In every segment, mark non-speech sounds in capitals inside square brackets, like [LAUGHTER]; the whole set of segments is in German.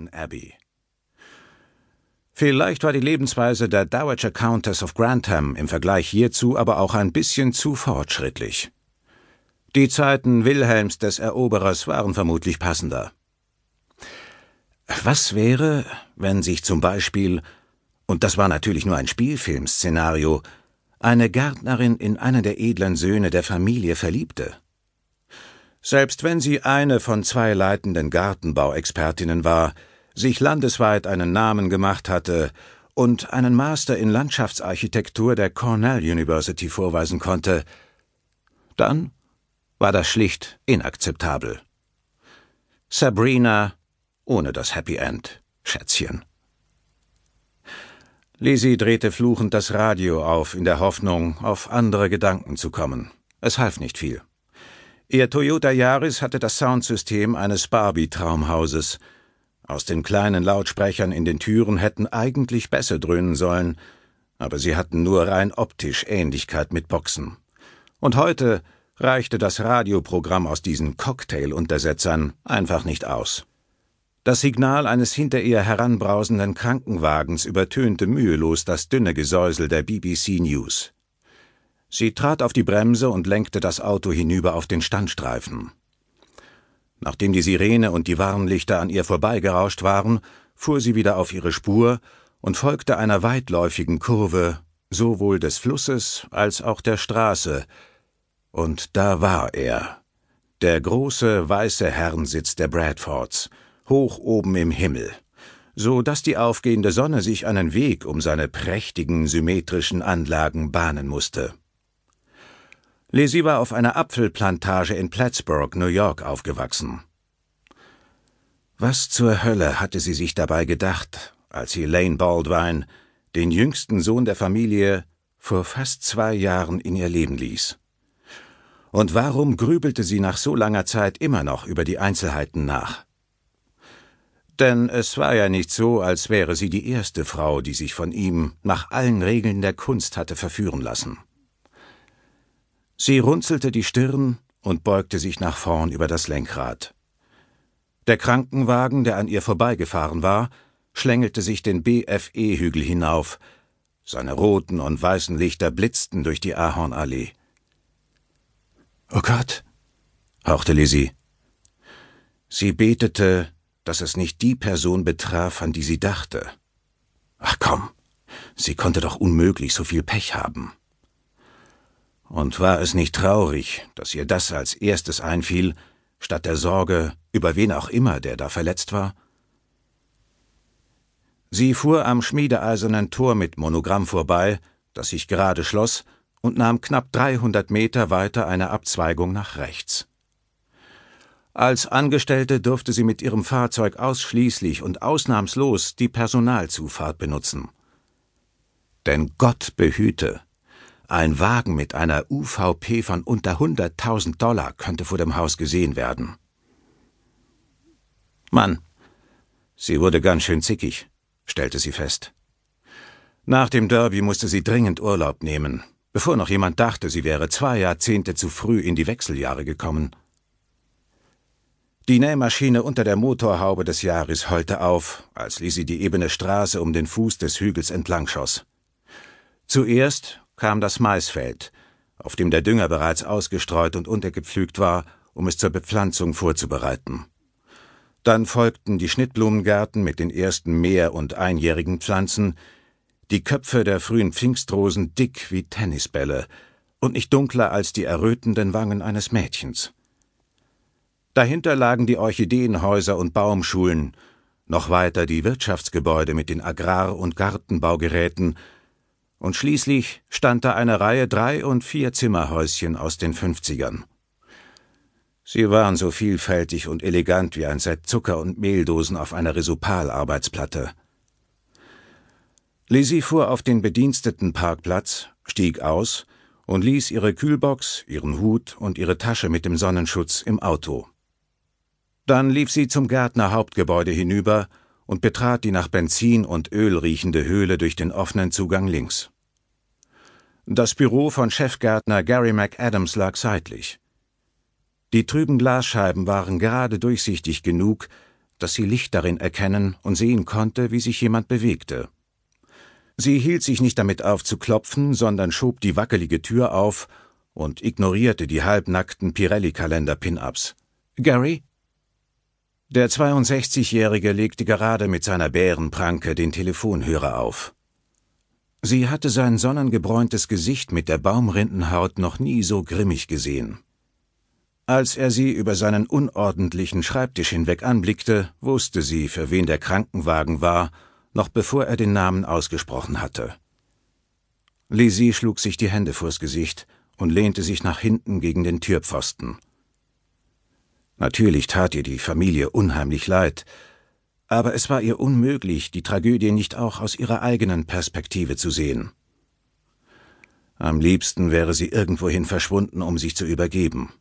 Downton Abbey. Vielleicht war die Lebensweise der Dowager Countess of Grantham im Vergleich hierzu aber auch ein bisschen zu fortschrittlich. Die Zeiten Wilhelms des Eroberers waren vermutlich passender. Was wäre, wenn sich zum Beispiel, und das war natürlich nur ein Spielfilmszenario, eine Gärtnerin in einen der edlen Söhne der Familie verliebte? Selbst wenn sie eine von zwei leitenden Gartenbauexpertinnen war, sich landesweit einen Namen gemacht hatte und einen Master in Landschaftsarchitektur der Cornell University vorweisen konnte, dann war das schlicht inakzeptabel. Sabrina ohne das Happy End, Schätzchen. Lizzie drehte fluchend das Radio auf, in der Hoffnung, auf andere Gedanken zu kommen. Es half nicht viel. Ihr Toyota Yaris hatte das Soundsystem eines Barbie-Traumhauses. Aus den kleinen Lautsprechern in den Türen hätten eigentlich Bässe dröhnen sollen, aber sie hatten nur rein optisch Ähnlichkeit mit Boxen. Und heute reichte das Radioprogramm aus diesen Cocktail-Untersetzern einfach nicht aus. Das Signal eines hinter ihr heranbrausenden Krankenwagens übertönte mühelos das dünne Gesäusel der BBC News. Sie trat auf die Bremse und lenkte das Auto hinüber auf den Standstreifen. Nachdem die Sirene und die Warnlichter an ihr vorbeigerauscht waren, fuhr sie wieder auf ihre Spur und folgte einer weitläufigen Kurve, sowohl des Flusses als auch der Straße, und da war er, der große weiße Herrensitz der Bradfords, hoch oben im Himmel, so dass die aufgehende Sonne sich einen Weg um seine prächtigen, symmetrischen Anlagen bahnen musste. Lizzie war auf einer Apfelplantage in Plattsburgh, New York, aufgewachsen. Was zur Hölle hatte sie sich dabei gedacht, als sie Lane Baldwin, den jüngsten Sohn der Familie, vor fast zwei Jahren in ihr Leben ließ? Und warum grübelte sie nach so langer Zeit immer noch über die Einzelheiten nach? Denn es war ja nicht so, als wäre sie die erste Frau, die sich von ihm nach allen Regeln der Kunst hatte verführen lassen. Sie runzelte die Stirn und beugte sich nach vorn über das Lenkrad. Der Krankenwagen, der an ihr vorbeigefahren war, schlängelte sich den BFE-Hügel hinauf. Seine roten und weißen Lichter blitzten durch die Ahornallee. Oh Gott, hauchte Lizzie. Sie betete, dass es nicht die Person betraf, an die sie dachte. Ach komm, sie konnte doch unmöglich so viel Pech haben. Und war es nicht traurig, dass ihr das als erstes einfiel, statt der Sorge, über wen auch immer, der da verletzt war? Sie fuhr am schmiedeeisernen Tor mit Monogramm vorbei, das sich gerade schloss, und nahm knapp 300 Meter weiter eine Abzweigung nach rechts. Als Angestellte durfte sie mit ihrem Fahrzeug ausschließlich und ausnahmslos die Personalzufahrt benutzen. Denn Gott behüte, ein Wagen mit einer UVP von unter 100.000 Dollar könnte vor dem Haus gesehen werden. Mann, sie wurde ganz schön zickig, stellte sie fest. Nach dem Derby musste sie dringend Urlaub nehmen, bevor noch jemand dachte, sie wäre zwei Jahrzehnte zu früh in die Wechseljahre gekommen. Die Nähmaschine unter der Motorhaube des Jahres heulte auf, als Lisi die ebene Straße um den Fuß des Hügels entlang schoss. Zuerst kam das Maisfeld, auf dem der Dünger bereits ausgestreut und untergepflügt war, um es zur Bepflanzung vorzubereiten. Dann folgten die Schnittblumengärten mit den ersten mehr- und einjährigen Pflanzen, die Köpfe der frühen Pfingstrosen dick wie Tennisbälle und nicht dunkler als die errötenden Wangen eines Mädchens. Dahinter lagen die Orchideenhäuser und Baumschulen, noch weiter die Wirtschaftsgebäude mit den Agrar- und Gartenbaugeräten, und schließlich stand da eine Reihe Drei- und Vier-Zimmerhäuschen aus den Fünfzigern. Sie waren so vielfältig und elegant wie ein Set Zucker- und Mehldosen auf einer Risopal-Arbeitsplatte. Lizzie fuhr auf den Bedienstetenparkplatz, stieg aus und ließ ihre Kühlbox, ihren Hut und ihre Tasche mit dem Sonnenschutz im Auto. Dann lief sie zum Gärtner Hauptgebäude hinüber und betrat die nach Benzin und Öl riechende Höhle durch den offenen Zugang links. Das Büro von Chefgärtner Gary McAdams lag seitlich. Die trüben Glasscheiben waren gerade durchsichtig genug, dass sie Licht darin erkennen und sehen konnte, wie sich jemand bewegte. Sie hielt sich nicht damit auf zu klopfen, sondern schob die wackelige Tür auf und ignorierte die halbnackten Pirelli-Kalender-Pin-Ups. Gary? Der 62-Jährige legte gerade mit seiner Bärenpranke den Telefonhörer auf. Sie hatte sein sonnengebräuntes Gesicht mit der Baumrindenhaut noch nie so grimmig gesehen. Als er sie über seinen unordentlichen Schreibtisch hinweg anblickte, wusste sie, für wen der Krankenwagen war, noch bevor er den Namen ausgesprochen hatte. Lizzie schlug sich die Hände vors Gesicht und lehnte sich nach hinten gegen den Türpfosten. Natürlich tat ihr die Familie unheimlich leid, aber es war ihr unmöglich, die Tragödie nicht auch aus ihrer eigenen Perspektive zu sehen. Am liebsten wäre sie irgendwohin verschwunden, um sich zu übergeben.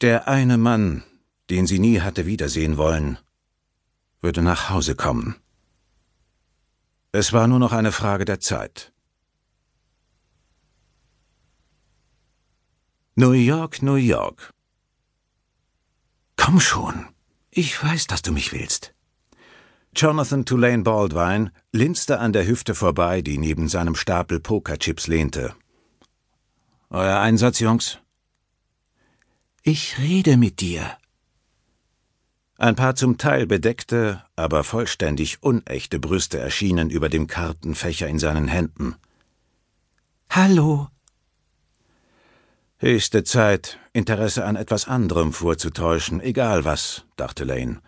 Der eine Mann, den sie nie hatte wiedersehen wollen, würde nach Hause kommen. Es war nur noch eine Frage der Zeit. New York, New York. Komm schon, ich weiß, dass du mich willst. Jonathan Tulane Baldwin linste an der Hüfte vorbei, die neben seinem Stapel Pokerchips lehnte. Euer Einsatz, Jungs? Ich rede mit dir. Ein paar zum Teil bedeckte, aber vollständig unechte Brüste erschienen über dem Kartenfächer in seinen Händen. Hallo. Höchste Zeit, Interesse an etwas anderem vorzutäuschen, egal was, dachte Lane.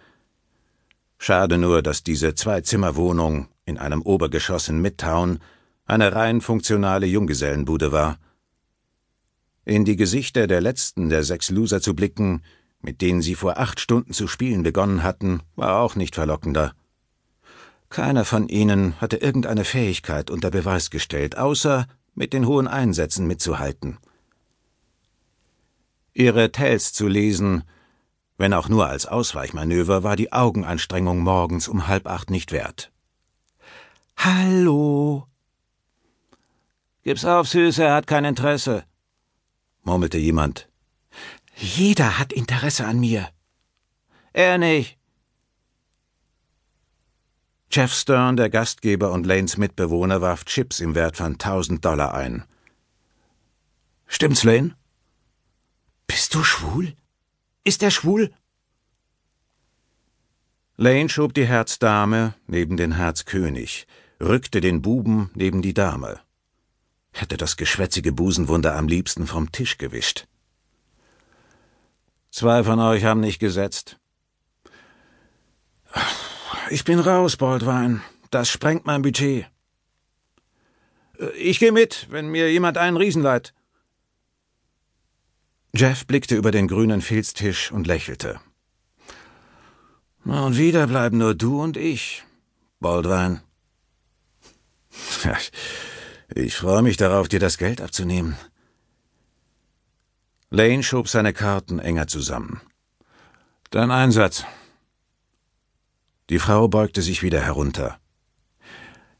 Schade nur, dass diese Zwei-Zimmer-Wohnung in einem Obergeschoss in Midtown eine rein funktionale Junggesellenbude war. In die Gesichter der letzten der sechs Loser zu blicken, mit denen sie vor acht Stunden zu spielen begonnen hatten, war auch nicht verlockender. Keiner von ihnen hatte irgendeine Fähigkeit unter Beweis gestellt, außer mit den hohen Einsätzen mitzuhalten. Ihre Tells zu lesen, wenn auch nur als Ausweichmanöver, war die Augenanstrengung morgens um halb acht nicht wert. Hallo. Gib's auf, Süße, er hat kein Interesse, murmelte jemand. Jeder hat Interesse an mir. Er nicht. Jeff Stern, der Gastgeber und Lanes Mitbewohner, warf Chips im Wert von tausend Dollar ein. Stimmt's, Lane? Bist du schwul? Ist er schwul? Lane schob die Herzdame neben den Herzkönig, rückte den Buben neben die Dame. Hätte das geschwätzige Busenwunder am liebsten vom Tisch gewischt. Zwei von euch haben nicht gesetzt. Ich bin raus, Baldwin. Das sprengt mein Budget. Ich gehe mit, wenn mir jemand einen Riesen leiht. Jeff blickte über den grünen Filztisch und lächelte. Und wieder bleiben nur du und ich, Baldwin. [LAUGHS] Ich freue mich darauf, dir das Geld abzunehmen. Lane schob seine Karten enger zusammen. Dein Einsatz. Die Frau beugte sich wieder herunter.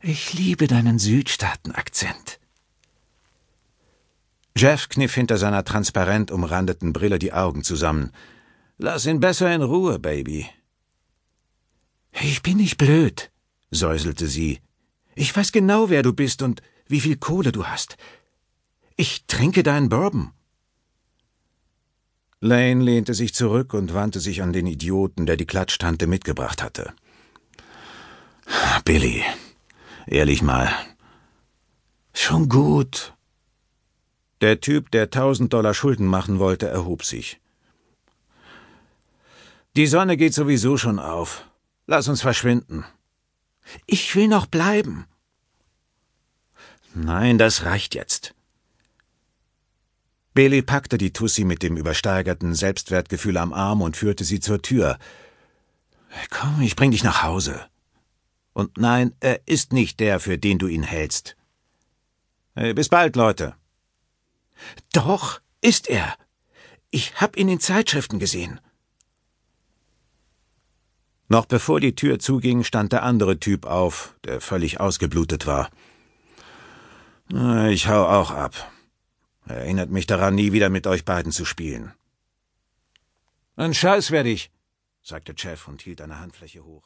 Ich liebe deinen Südstaatenakzent. Jeff kniff hinter seiner transparent umrandeten Brille die Augen zusammen. Lass ihn besser in Ruhe, Baby. Ich bin nicht blöd, säuselte sie. Ich weiß genau, wer du bist und wie viel Kohle du hast. Ich trinke deinen Bourbon. Lane lehnte sich zurück und wandte sich an den Idioten, der die Klatschtante mitgebracht hatte. Billy, ehrlich mal. Schon gut, der Typ, der tausend Dollar Schulden machen wollte, erhob sich. Die Sonne geht sowieso schon auf. Lass uns verschwinden. Ich will noch bleiben. Nein, das reicht jetzt. Bailey packte die Tussi mit dem übersteigerten Selbstwertgefühl am Arm und führte sie zur Tür. Komm, ich bring dich nach Hause. Und nein, er ist nicht der, für den du ihn hältst. Bis bald, Leute. Doch, ist er. Ich hab ihn in Zeitschriften gesehen. Noch bevor die Tür zuging, stand der andere Typ auf, der völlig ausgeblutet war. Ich hau auch ab. Erinnert mich daran, nie wieder mit euch beiden zu spielen. Ein Scheiß werd ich, sagte Jeff und hielt eine Handfläche hoch.